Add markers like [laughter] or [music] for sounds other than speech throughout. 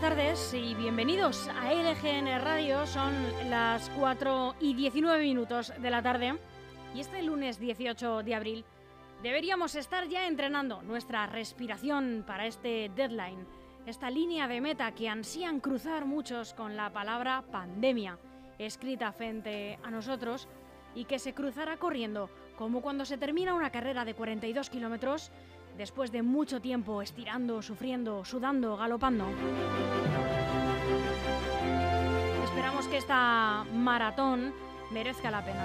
buenas tardes y bienvenidos a LGN Radio. Son las 4 y 19 minutos de la tarde y este lunes 18 de abril deberíamos estar ya entrenando nuestra respiración para este deadline, esta línea de meta que ansían cruzar muchos con la palabra pandemia, escrita frente a nosotros y que se cruzará corriendo, como cuando se termina una carrera de 42 kilómetros después de mucho tiempo estirando, sufriendo, sudando, galopando. Esperamos que esta maratón merezca la pena.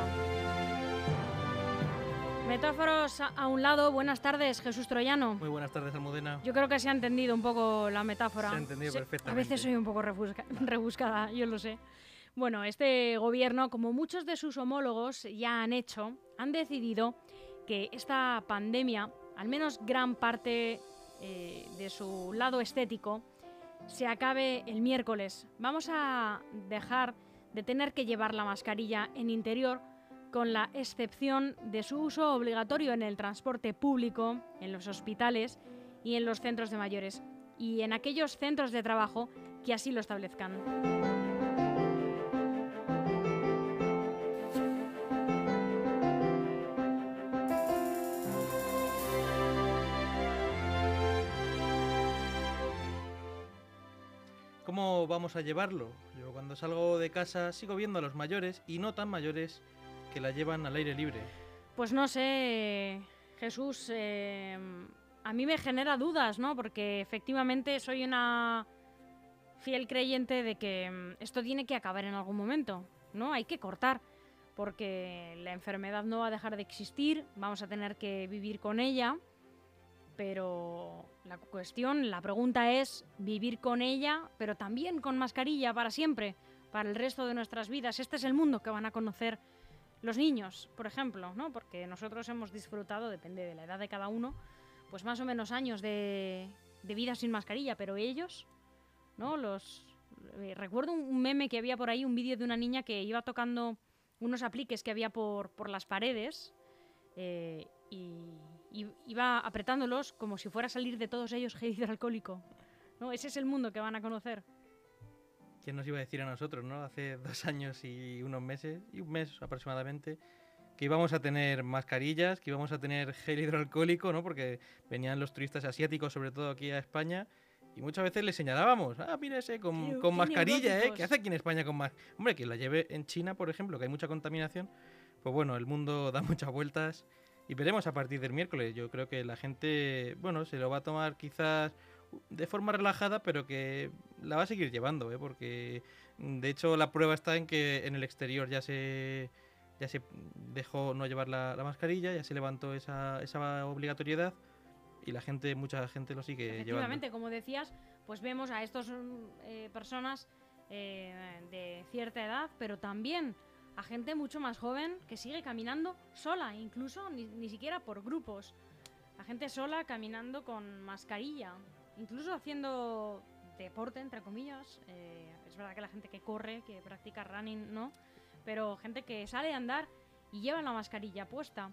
Metáforos a un lado, buenas tardes, Jesús Troyano. Muy buenas tardes, Almudena. Yo creo que se ha entendido un poco la metáfora. Se ha entendido perfectamente. A veces soy un poco rebuscada, yo lo sé. Bueno, este gobierno, como muchos de sus homólogos ya han hecho, han decidido que esta pandemia al menos gran parte eh, de su lado estético, se acabe el miércoles. Vamos a dejar de tener que llevar la mascarilla en interior con la excepción de su uso obligatorio en el transporte público, en los hospitales y en los centros de mayores, y en aquellos centros de trabajo que así lo establezcan. ¿Cómo vamos a llevarlo? Yo cuando salgo de casa sigo viendo a los mayores y no tan mayores que la llevan al aire libre. Pues no sé, Jesús, eh, a mí me genera dudas, ¿no? Porque efectivamente soy una fiel creyente de que mm, esto tiene que acabar en algún momento, ¿no? Hay que cortar, porque la enfermedad no va a dejar de existir, vamos a tener que vivir con ella pero la cuestión, la pregunta es vivir con ella, pero también con mascarilla para siempre, para el resto de nuestras vidas. Este es el mundo que van a conocer los niños, por ejemplo, ¿no? Porque nosotros hemos disfrutado, depende de la edad de cada uno, pues más o menos años de, vida sin mascarilla, pero ellos, ¿no? Los eh, recuerdo un meme que había por ahí, un vídeo de una niña que iba tocando unos apliques que había por, por las paredes eh, y, iba apretándolos como si fuera a salir de todos ellos [laughs] gel hidroalcohólico. ¿no? Ese es el mundo que van a conocer. ¿Quién nos iba a decir a nosotros, no? Hace dos años y unos meses, y un mes aproximadamente, que íbamos a tener mascarillas, que íbamos a tener gel hidroalcohólico, ¿no? Porque venían los turistas asiáticos, sobre todo aquí a España, y muchas veces les señalábamos, ah, mira ese con, con mascarilla, ¿eh? ¿Qué hace aquí en España con más? Hombre, que la lleve en China, por ejemplo, que hay mucha contaminación, pues bueno, el mundo [laughs] da muchas vueltas y veremos a partir del miércoles. Yo creo que la gente, bueno, se lo va a tomar quizás de forma relajada, pero que la va a seguir llevando, ¿eh? porque mm, de hecho la prueba está en que en el exterior ya se ya se dejó no llevar la, mascarilla, ya se levantó esa, esa obligatoriedad y la gente, mucha gente lo sigue llevando. Efectivamente, como decías, pues vemos a estas eh, personas eh, de cierta edad, pero también a gente mucho más joven que sigue caminando sola, incluso ni, siquiera por grupos. A gente sola caminando con mascarilla, incluso haciendo deporte, entre comillas. Eh, es verdad que la gente que corre, que practica running, no. Pero gente que sale a andar y lleva la mascarilla puesta.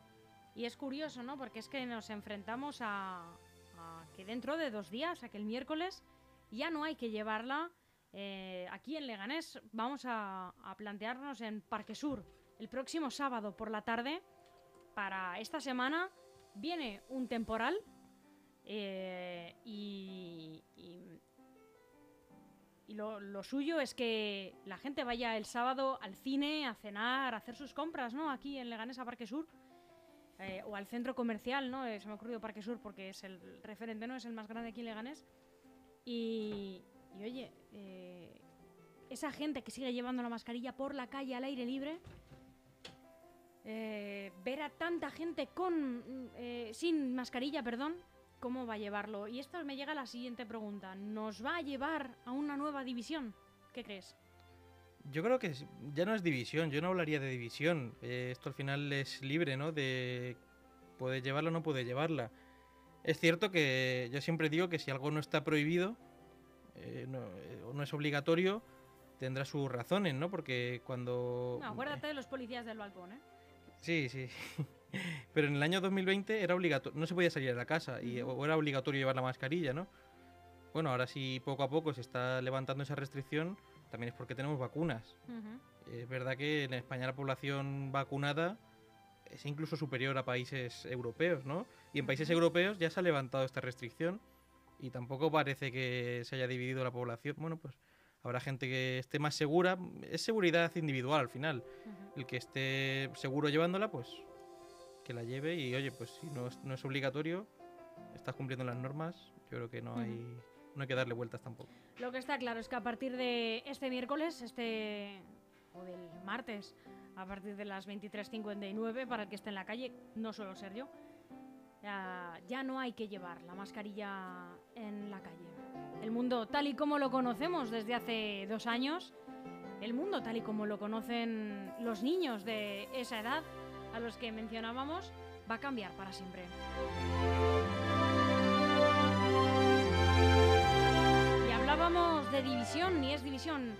Y es curioso, ¿no? Porque es que nos enfrentamos a, a que dentro de dos días, a que el miércoles, ya no hay que llevarla eh, aquí en Leganés vamos a, plantearnos en Parque Sur el próximo sábado por la tarde. Para esta semana viene un temporal eh, y, lo, suyo es que la gente vaya el sábado al cine, a cenar, a hacer sus compras, ¿no? Aquí en Leganés a Parque Sur. Eh, o al centro comercial, ¿no? se me ha ocurrido Parque Sur porque es el referente, ¿no? Es el más grande aquí en Leganés. Y, y oye, eh, esa gente que sigue llevando la mascarilla por la calle al aire libre, eh, ver a tanta gente con eh, sin mascarilla, perdón, ¿cómo va a llevarlo? Y esto me llega a la siguiente pregunta. ¿Nos va a llevar a una nueva división? ¿Qué crees? Yo creo que ya no es división, yo no hablaría de división. esto al final es libre, ¿no? De puede llevarla o no puede llevarla. Es cierto que yo siempre digo que si algo no está prohibido, eh, no, eh, no, es obligatorio, tendrá sus razones, ¿no? Porque cuando... No, acuérdate de los policías del balcón, ¿eh? Sí, sí. [laughs] Pero en el año 2020 era obligatorio, no se podía salir de la casa y, o era obligatorio llevar la mascarilla, ¿no? Bueno, ahora sí poco a poco se está levantando esa restricción, también es porque tenemos vacunas. Es verdad que en España la población vacunada es incluso superior a países europeos, ¿no? Y en países europeos ya se ha levantado esta restricción y tampoco parece que se haya dividido la población. Bueno, pues habrá gente que esté más segura. Es seguridad individual al final. Ujú. El que esté seguro llevándola, pues que la lleve y oye, pues si no es, no es obligatorio, estás cumpliendo las normas, yo creo que no hay, no hay que darle vueltas tampoco. Lo que está claro es que a partir de este miércoles, este o del martes, a partir de las 23.59, para el que esté en la calle, no suelo ser yo, ya, no hay que llevar la mascarilla en la calle. El mundo tal y como lo conocemos desde hace dos años, el mundo tal y como lo conocen los niños de esa edad a los que mencionábamos, va a cambiar para siempre. Y hablábamos de división, ni es división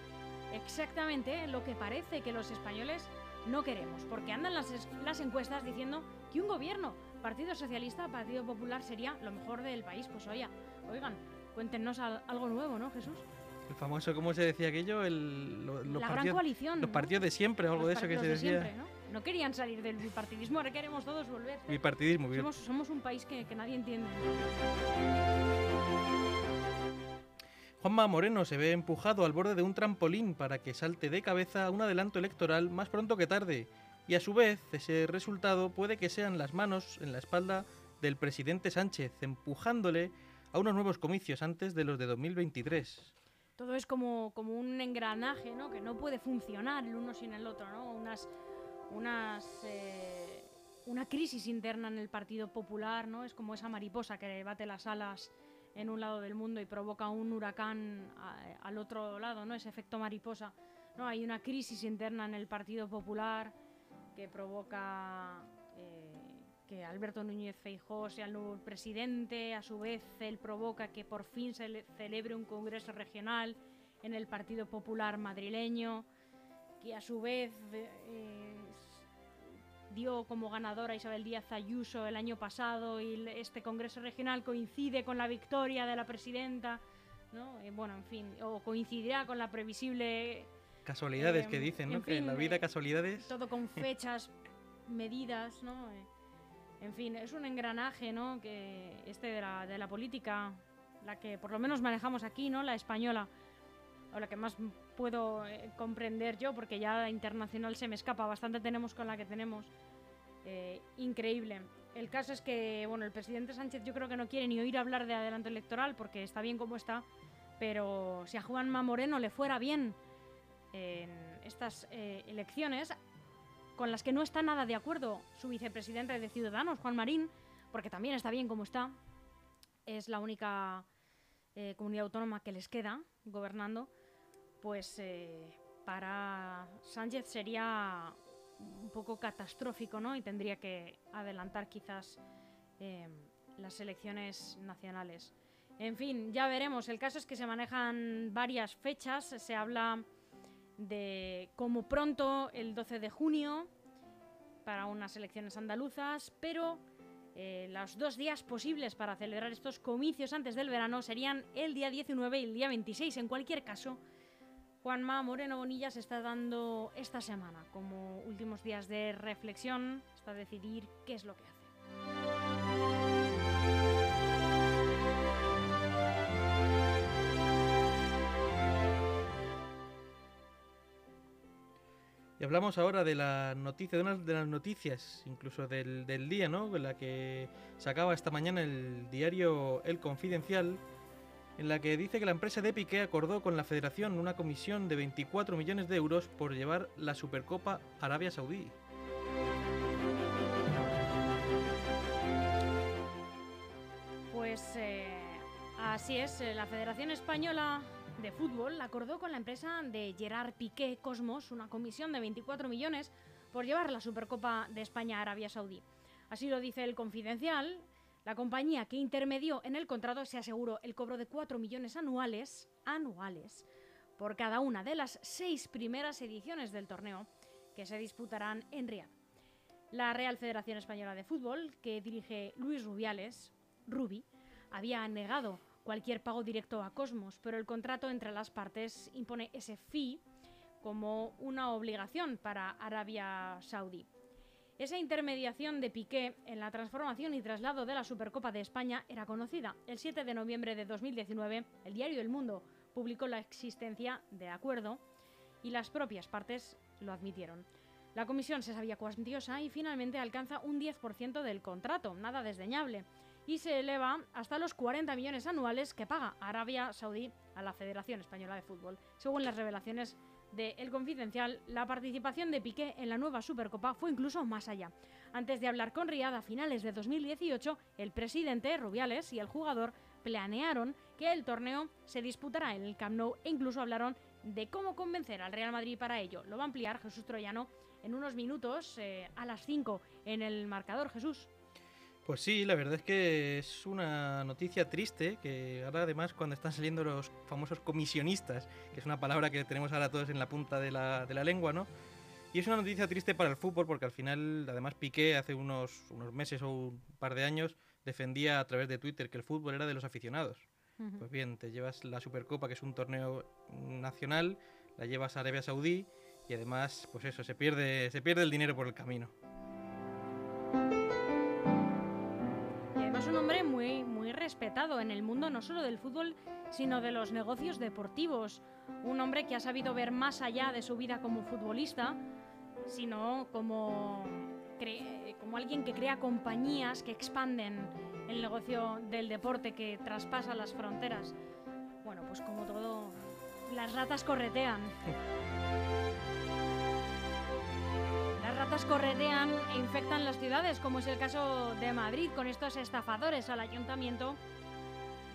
exactamente lo que parece que los españoles no queremos, porque andan las encuestas diciendo que un gobierno, Partido Socialista, Partido Popular, sería lo mejor del país. Pues oiga, oigan, cuéntenos al- algo nuevo, ¿no, Jesús? El famoso, ¿cómo se decía aquello? El, lo- los, La gran coalición. los ¿no? partidos de siempre, o algo de eso que se partidos de decía. siempre, ¿no? No querían salir del bipartidismo, ahora queremos todos volver. Bipartidismo, bien. Somos, somos un país que, que nadie entiende. Juanma Moreno se ve empujado al borde de un trampolín para que salte de cabeza un adelanto electoral más pronto que tarde. Y a su vez, ese resultado puede que sean las manos en la espalda del presidente Sánchez, empujándole a unos nuevos comicios antes de los de 2023. Todo es como, como un engranaje, ¿no? Que no puede funcionar el uno sin el otro, ¿no? Unas, unas, eh, una crisis interna en el Partido Popular, ¿no? Es como esa mariposa que bate las alas en un lado del mundo y provoca un huracán al otro lado, ¿no? Ese efecto mariposa. ¿no? Hay una crisis interna en el Partido Popular que provoca eh, que Alberto Núñez Feijóo sea el nuevo presidente, a su vez él provoca que por fin se le- celebre un congreso regional en el Partido Popular madrileño, que a su vez eh, dio como ganadora a Isabel Díaz Ayuso el año pasado y este congreso regional coincide con la victoria de la presidenta, ¿no? Eh, bueno, en fin, o coincidirá con la previsible Casualidades que Em, dicen, ¿no? en que en la fin, vida eh, casualidades... todo con fechas [laughs] medidas, ¿no? Eh, En fin, es un engranaje, ¿no? Que este de la, de la política, la que por lo menos manejamos aquí, ¿no? La española, o la que más puedo eh, comprender yo, porque ya la internacional se me escapa, bastante tenemos con la que tenemos. Eh, increíble. El caso es que, bueno, el presidente Sánchez yo creo que no quiere ni oír hablar de adelanto electoral porque está bien como está, pero si a Juanma Moreno le fuera bien en estas eh, elecciones, con las que no está nada de acuerdo su vicepresidente de Ciudadanos, Juan Marín, porque también está bien como está, es la única eh, comunidad autónoma que les queda gobernando, pues eh, para Sánchez sería un poco catastrófico, ¿no? Y tendría que adelantar quizás eh, las elecciones nacionales. En fin, ya veremos. El caso es que se manejan varias fechas. Se habla de como pronto el 12 de junio para unas elecciones andaluzas, pero eh, los dos días posibles para celebrar estos comicios antes del verano serían el día 19 y el día 26. En cualquier caso, Juanma Moreno Bonilla se está dando esta semana como últimos días de reflexión hasta decidir qué es lo que hace. Y hablamos ahora de la noticia, de de las noticias, incluso del, del día, ¿no? En la que sacaba esta mañana el diario El Confidencial, en la que dice que la empresa de Piqué acordó con la federación una comisión de 24 millones de euros por llevar la Supercopa Arabia Saudí. Pues eh, así es, eh, la Federación Española de Fútbol acordó con la empresa de Gerard Piqué Cosmos una comisión de 24 millones por llevar la Supercopa de España a Arabia Saudí. Así lo dice el Confidencial. La compañía que intermedió en el contrato se aseguró el cobro de 4 millones anuales, anuales por cada una de las seis primeras ediciones del torneo que se disputarán en Riad. La Real Federación Española de Fútbol, que dirige Luis Rubiales, Rubi, había negado cualquier pago directo a Cosmos, pero el contrato entre las partes impone ese fee como una obligación para Arabia Saudí. Esa intermediación de Piqué en la transformación y traslado de la Supercopa de España era conocida. El 7 de noviembre de 2019, el diario El Mundo publicó la existencia de acuerdo y las propias partes lo admitieron. La comisión se sabía cuantiosa y finalmente alcanza un 10% del contrato, nada desdeñable, y se eleva hasta los 40 millones anuales que paga Arabia Saudí a la Federación Española de Fútbol, según las revelaciones de El Confidencial, la participación de Piqué en la nueva Supercopa fue incluso más allá. Antes de hablar con Riyad a finales de 2018, el presidente Rubiales y el jugador planearon que el torneo se disputará en el Camp Nou e incluso hablaron de cómo convencer al Real Madrid para ello. Lo va a ampliar Jesús Troyano en unos minutos eh, a las 5 en el marcador. Jesús. Pues sí, la verdad es que es una noticia triste, que ahora además cuando están saliendo los famosos comisionistas, que es una palabra que tenemos ahora todos en la punta de la, de la lengua, ¿no? Y es una noticia triste para el fútbol porque al final, además Piqué hace unos, unos meses o un par de años defendía a través de Twitter que el fútbol era de los aficionados. Pues bien, te llevas la Supercopa, que es un torneo nacional, la llevas a Arabia Saudí y además, pues eso, se pierde, se pierde el dinero por el camino. Un hombre muy, muy respetado en el mundo no solo del fútbol, sino de los negocios deportivos. Un hombre que ha sabido ver más allá de su vida como futbolista, sino como, como alguien que crea compañías que expanden el negocio del deporte, que traspasa las fronteras. Bueno, pues como todo, las ratas corretean. [laughs] ratas corretean e infectan las ciudades, como es el caso de Madrid, con estos estafadores al ayuntamiento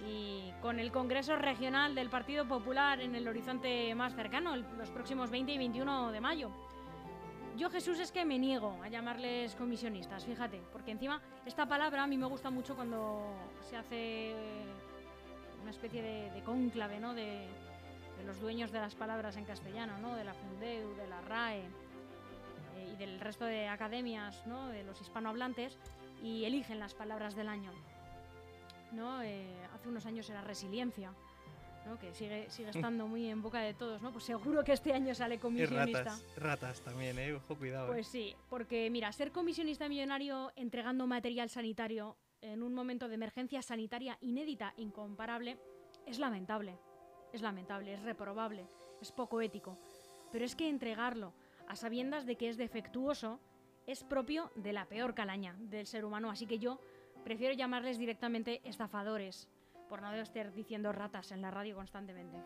y con el Congreso Regional del Partido Popular en el horizonte más cercano, los próximos 20 y 21 de mayo. Yo, Jesús, es que me niego a llamarles comisionistas, fíjate, porque encima esta palabra a mí me gusta mucho cuando se hace una especie de, de cónclave, ¿no? De, de, los dueños de las palabras en castellano, ¿no? De la Fundeu, de la RAE y del resto de academias ¿no? de los hispanohablantes y eligen las palabras del año. ¿no? Eh, hace unos años era resiliencia, ¿no? que sigue, sigue [laughs] estando muy en boca de todos. ¿no? Pues seguro que este año sale comisionista. ratas, ratas también, ¿eh? ojo, cuidado. Pues sí, porque mira, ser comisionista millonario entregando material sanitario en un momento de emergencia sanitaria inédita, incomparable, es lamentable. Es lamentable, es reprobable, es poco ético. Pero es que entregarlo a sabiendas de que es defectuoso, es propio de la peor calaña del ser humano. Así que yo prefiero llamarles directamente estafadores, por no estar diciendo ratas en la radio constantemente.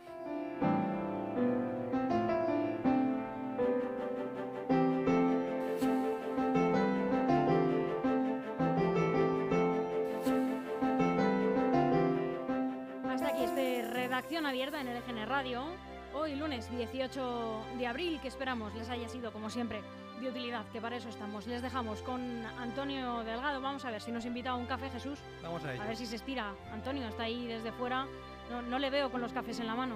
Hasta aquí este redacción abierta en el EGN Radio hoy lunes 18 de abril, que esperamos les haya sido, como siempre, de utilidad, que para eso estamos. Les dejamos con Antonio Delgado. Vamos a ver si nos invita a un café, Jesús. Vamos a A ver si se estira. Antonio está ahí desde fuera. No, no le veo con los cafés en la mano.